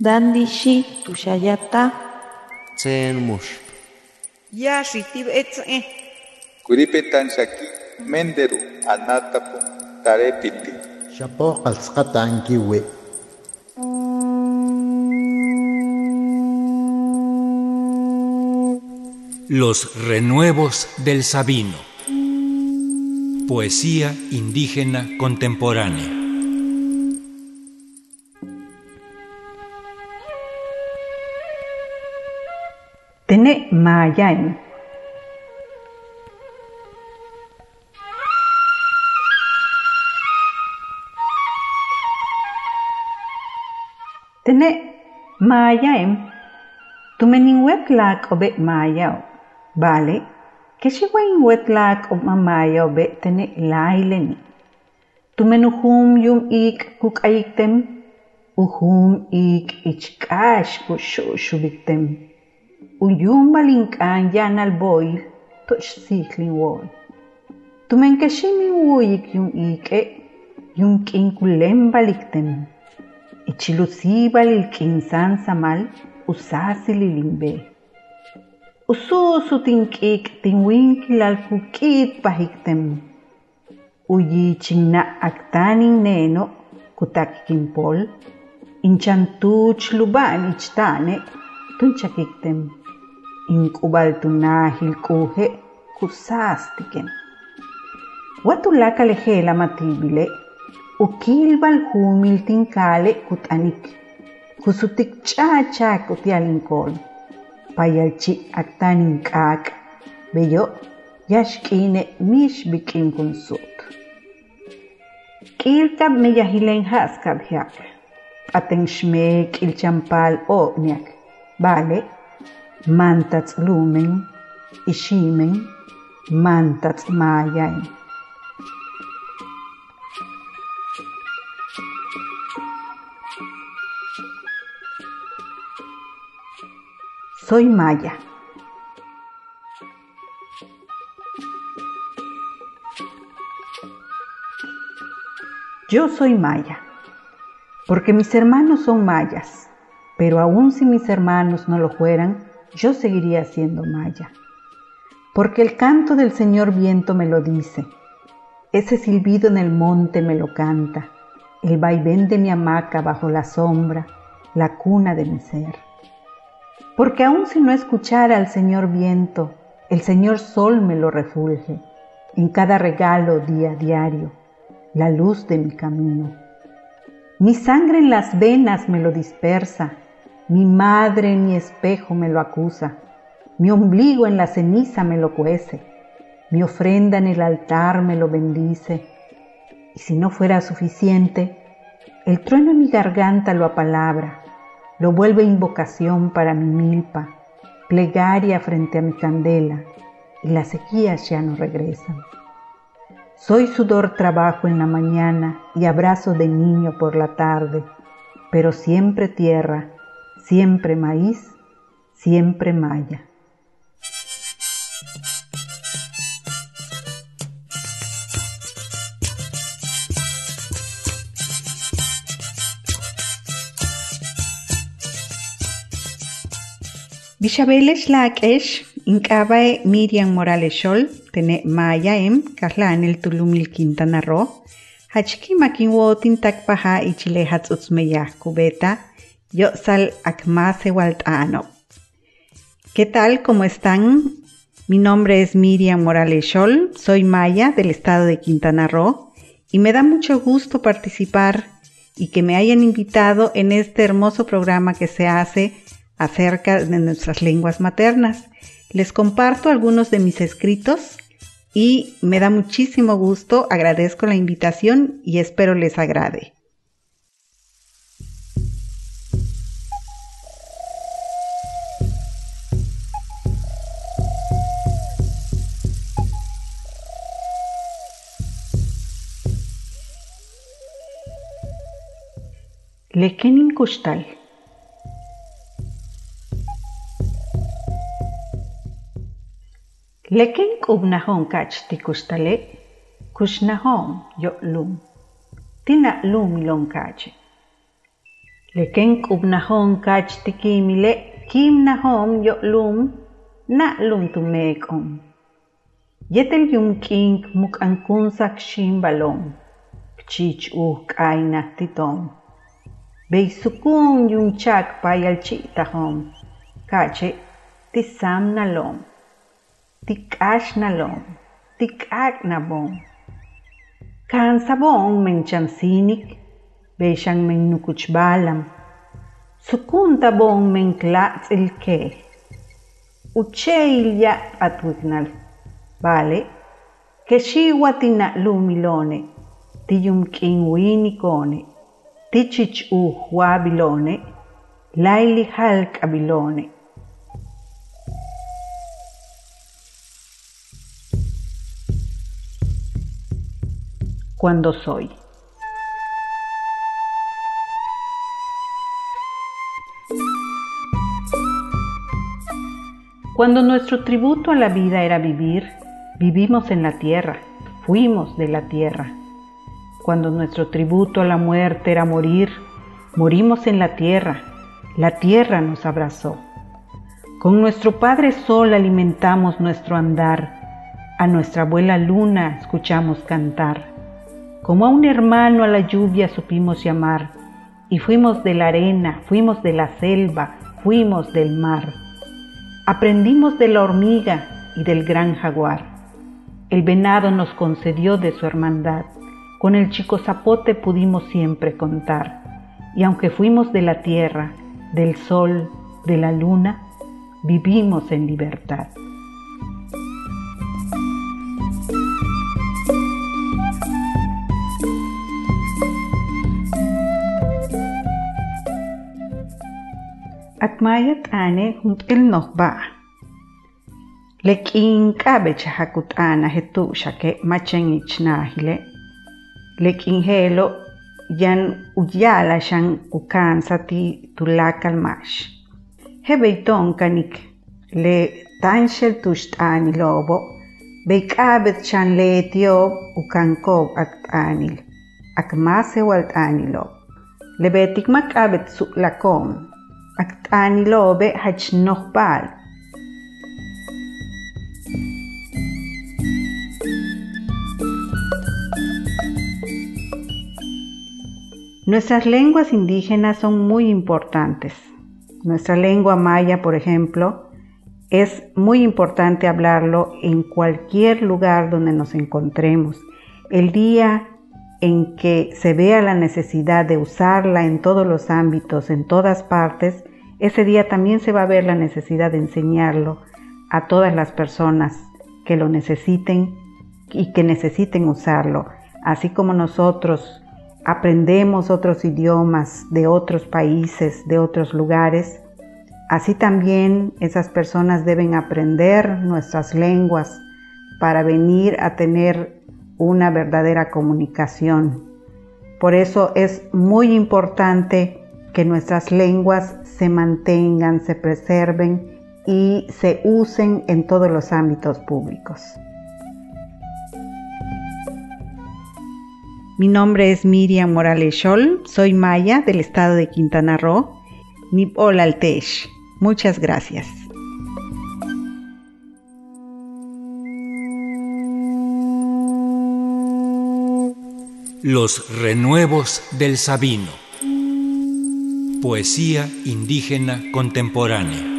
Dandishi tushayata. Tsen mush. Yashi tibetze. Kuripetan shaki menderu anatapu tarepiti. Shapo qalsqatan kiwi. Los renuevos del Sabino. Poesía indígena contemporánea. Tene mayain. Tene mayaim. Tumening wetlak obe mayao. Vale. Keshiwain wetlak ob mamayo be tene laileni. Tumenuhum yum ik kukayiktem. Uhum ik ichkash kushushubitem. Unyun balink'an yanal boil tochsiklin wol. Tumenkaximin wuyik yun ik'e yun k'inkulen balikten. Ichilusibal ilk'insan samal usasililin Ususu tink'ik tinwinkilal kuk'it pajikten. Uyichinna aktanin neno kutak kinpol inchantuch luban ichtane tunchakikten. Inkubal tunahil kuhe kusastiken. Watulaka lejela matibile. Ukilbal humil tinkale kutanik. Kusutik chacha kutialinkol. Payalchi aktanin kak. Beyo yashkine mish bikin kunsut. Kilkab meyahilen haskab hiak. Aten shmek il champal o niak. Vale, mantats lumen, ishimen, mantats mayain. Soy maya. Yo soy maya, porque mis hermanos son mayas pero aun si mis hermanos no lo fueran, yo seguiría siendo maya. Porque el canto del Señor viento me lo dice, ese silbido en el monte me lo canta, el vaivén de mi hamaca bajo la sombra, la cuna de mi ser. Porque aun si no escuchara al Señor viento, el Señor sol me lo refulge, en cada regalo día diario, la luz de mi camino. Mi sangre en las venas me lo dispersa, mi madre en mi espejo me lo acusa, mi ombligo en la ceniza me lo cuece, mi ofrenda en el altar me lo bendice. Y si no fuera suficiente, el trueno en mi garganta lo apalabra, lo vuelve invocación para mi milpa, plegaria frente a mi candela, y las sequías ya no regresan. Soy sudor trabajo en la mañana y abrazo de niño por la tarde, pero siempre tierra siempre maíz, siempre maya. Bishabeles lakesh incabae Miriam Morales Shol, tene maya em, kahla el tulumil Quintana Roo, hachki makinwotin takpaha ichile hatzutzmeyah kubeta, yo sal akmase waltano. ¿Qué tal? ¿Cómo están? Mi nombre es Miriam Morales Scholl, soy maya del estado de Quintana Roo y me da mucho gusto participar y que me hayan invitado en este hermoso programa que se hace acerca de nuestras lenguas maternas. Les comparto algunos de mis escritos y me da muchísimo gusto, agradezco la invitación y espero les agrade. Lekenin kustal. Leken kubnahon kach ti kustale, kushnahon yo lum. Tina lum ilon kache. Leken kubnahon kach tikimile kim nahom yo lum na lum. Yetel yum king muk ankun sak shim balom. Chich uh kaina titom. Bei sukun yung chak payal chitahom. Kache tisam nalom. Tikash nalom. Tikak nabom. Kan sabong menchan sinik. Beshang men nukuch balam. Sukun tabong men klatz ilke. Ucheilya atwignal. Vale. Que shiwatina lumilone. Tiyum king winikone. Tichich u huabilone. Laili halk abilone. Cuando soy. Cuando nuestro tributo a la vida era vivir, vivimos en la tierra, fuimos de la tierra. Cuando nuestro tributo a la muerte era morir, morimos en la tierra, la tierra nos abrazó. Con nuestro Padre Sol alimentamos nuestro andar, a nuestra abuela Luna escuchamos cantar. Como a un hermano a la lluvia supimos llamar, y fuimos de la arena, fuimos de la selva, fuimos del mar. Aprendimos de la hormiga y del gran jaguar. El venado nos concedió de su hermandad. Con el chico zapote pudimos siempre contar. Y aunque fuimos de la tierra, del sol, de la luna, vivimos en libertad. Atmayat ane el nohba. Lekin kabecha hakut ana hetu shake machen ichnahile. Lekin helo yan uyala shan ukan sati tulakal mash. Hebeiton kanik le tanshel tushtani lobo. Beikabet shan le tiob ukankob aktanil. Akmase waltanilo. Lebetik makabet suklakom Aktani lobe Nuestras lenguas indígenas son muy importantes. Nuestra lengua maya, por ejemplo, es muy importante hablarlo en cualquier lugar donde nos encontremos. El día en que se vea la necesidad de usarla en todos los ámbitos, en todas partes, ese día también se va a ver la necesidad de enseñarlo a todas las personas que lo necesiten y que necesiten usarlo, así como nosotros aprendemos otros idiomas de otros países, de otros lugares, así también esas personas deben aprender nuestras lenguas para venir a tener una verdadera comunicación. Por eso es muy importante que nuestras lenguas se mantengan, se preserven y se usen en todos los ámbitos públicos. Mi nombre es Miriam Morales Scholl, soy maya del estado de Quintana Roo, Nipol Altesh. Muchas gracias. Los renuevos del Sabino. Poesía indígena contemporánea.